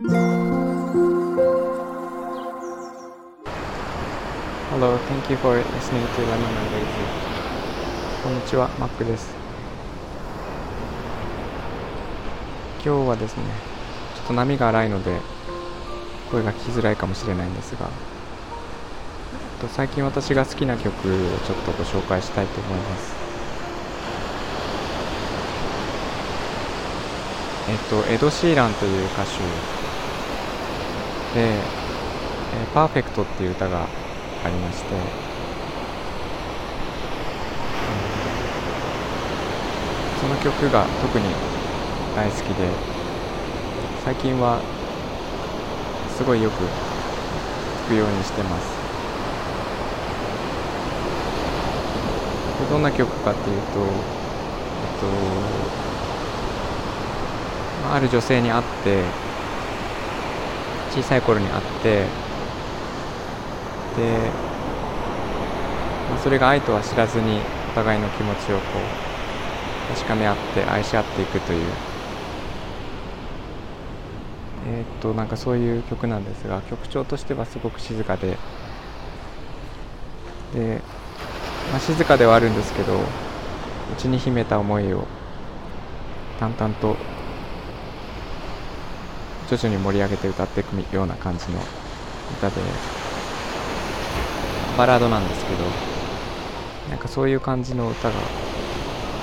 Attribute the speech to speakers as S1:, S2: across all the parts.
S1: Hello, thank you for listening to Lemon and Lazy. こんにちは、マックです。今日はですね、ちょっと波が荒いので、声が聞きづらいかもしれないんですが、と最近私が好きな曲をちょっとご紹介したいと思います。えっと、エド・シーランという歌手。で、え、パーフェクトっていう歌がありまして、その曲が特に大好きで。最近はすごいよく聴くようにしてます。どんな曲かっていうとえっとある女性に会って小さい頃に会ってで、まあ、それが愛とは知らずにお互いの気持ちをこう確かめ合って愛し合っていくという。えー、っとなんかそういう曲なんですが曲調としてはすごく静かでで、まあ、静かではあるんですけど内に秘めた思いを淡々と徐々に盛り上げて歌っていくような感じの歌で。バラードなんですけど。なんかそういう感じの歌が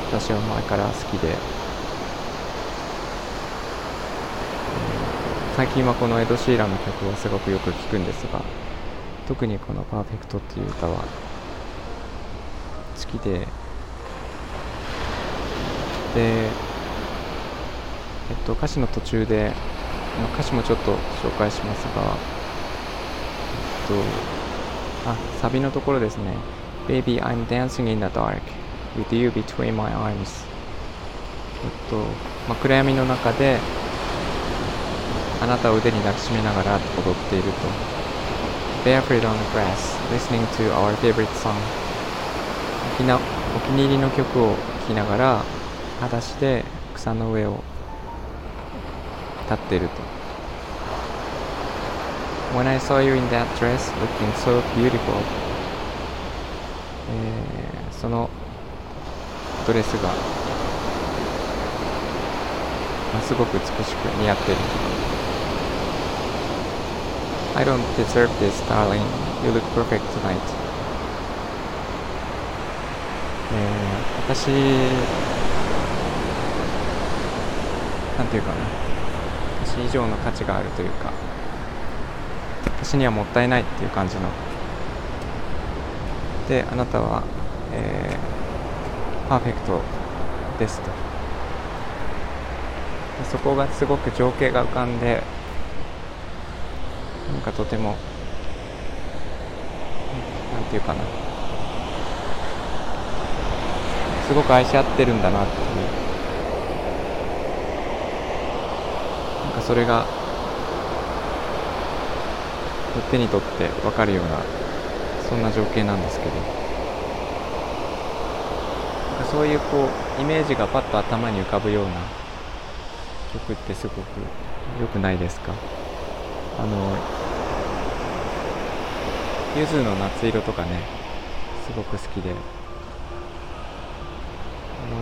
S1: 私は前から好きで、最近はこのエド・シーランの曲はすごくよく聴くんですが特にこの「パーフェクト」っていう歌は好きで。でえっと歌詞の途中で歌詞もちょっと紹介しますがえっとあサビのところですね Baby I'm dancing in the dark with you between my arms えっと、まあ、暗闇の中であなたを腕に抱きしめながら踊っていると Barefoot on the grass listening to our favorite song お気なお気に入りの曲を聴きながら裸足で草の上を立っていると When I saw you in that dress looking so beautiful えー、そのドレスが、まあ、すごく美しく似合っている I don't deserve this, darling. You look perfect tonight. えー、私、なんていうかな。私以上の価値があるというか、私にはもったいないっていう感じの。で、あなたは、えー、パーフェクトですと。そこがすごく情景が浮かんで、なんかとても、なんていうかな。すごく愛し合ってるんだなっていう。なんかそれが、手に取って分かるような、そんな情景なんですけど。なんかそういうこう、イメージがパッと頭に浮かぶような曲ってすごく良くないですか？あのゆずの夏色とかねすごく好きで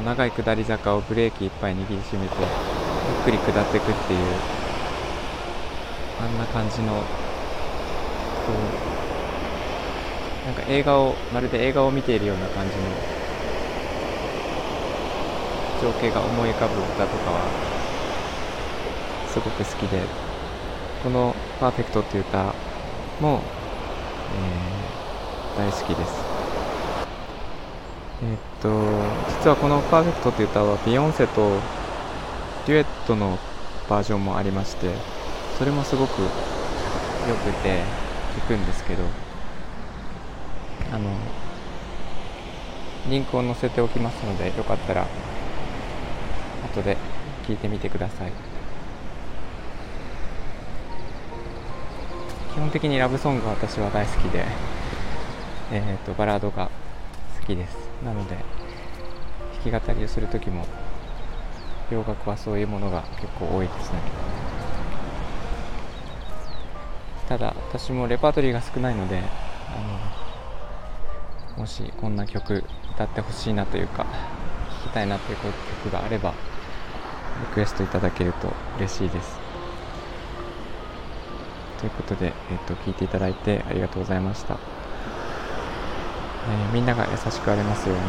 S1: 長い下り坂をブレーキいっぱい握りしめてゆっくり下っていくっていうあんな感じのこうなんか映画をまるで映画を見ているような感じの情景が思い浮かぶ歌とかはすごく好きでこの「パーフェクト」っていう歌も、えー、大好きです。えー、っと実はこの「パーフェクト」っていう歌はビヨンセとデュエットのバージョンもありましてそれもすごくよくて聴くんですけどあのリンクを載せておきますのでよかったら後で聞いてみてください。基本的にラブソングは私は大好きで、えーと、バラードが好きです。なので弾き語りをする時も洋楽はそういうものが結構多いですね。ただ私もレパートリーが少ないのであのもしこんな曲歌ってほしいなというか聴きたいなという曲があればリクエストいただけると嬉しいです。ということで、えっと、聞いていただいてありがとうございました、えー、みんなが優しくありますように。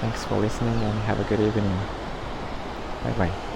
S1: Thanks for listening and have a good evening. Bye bye.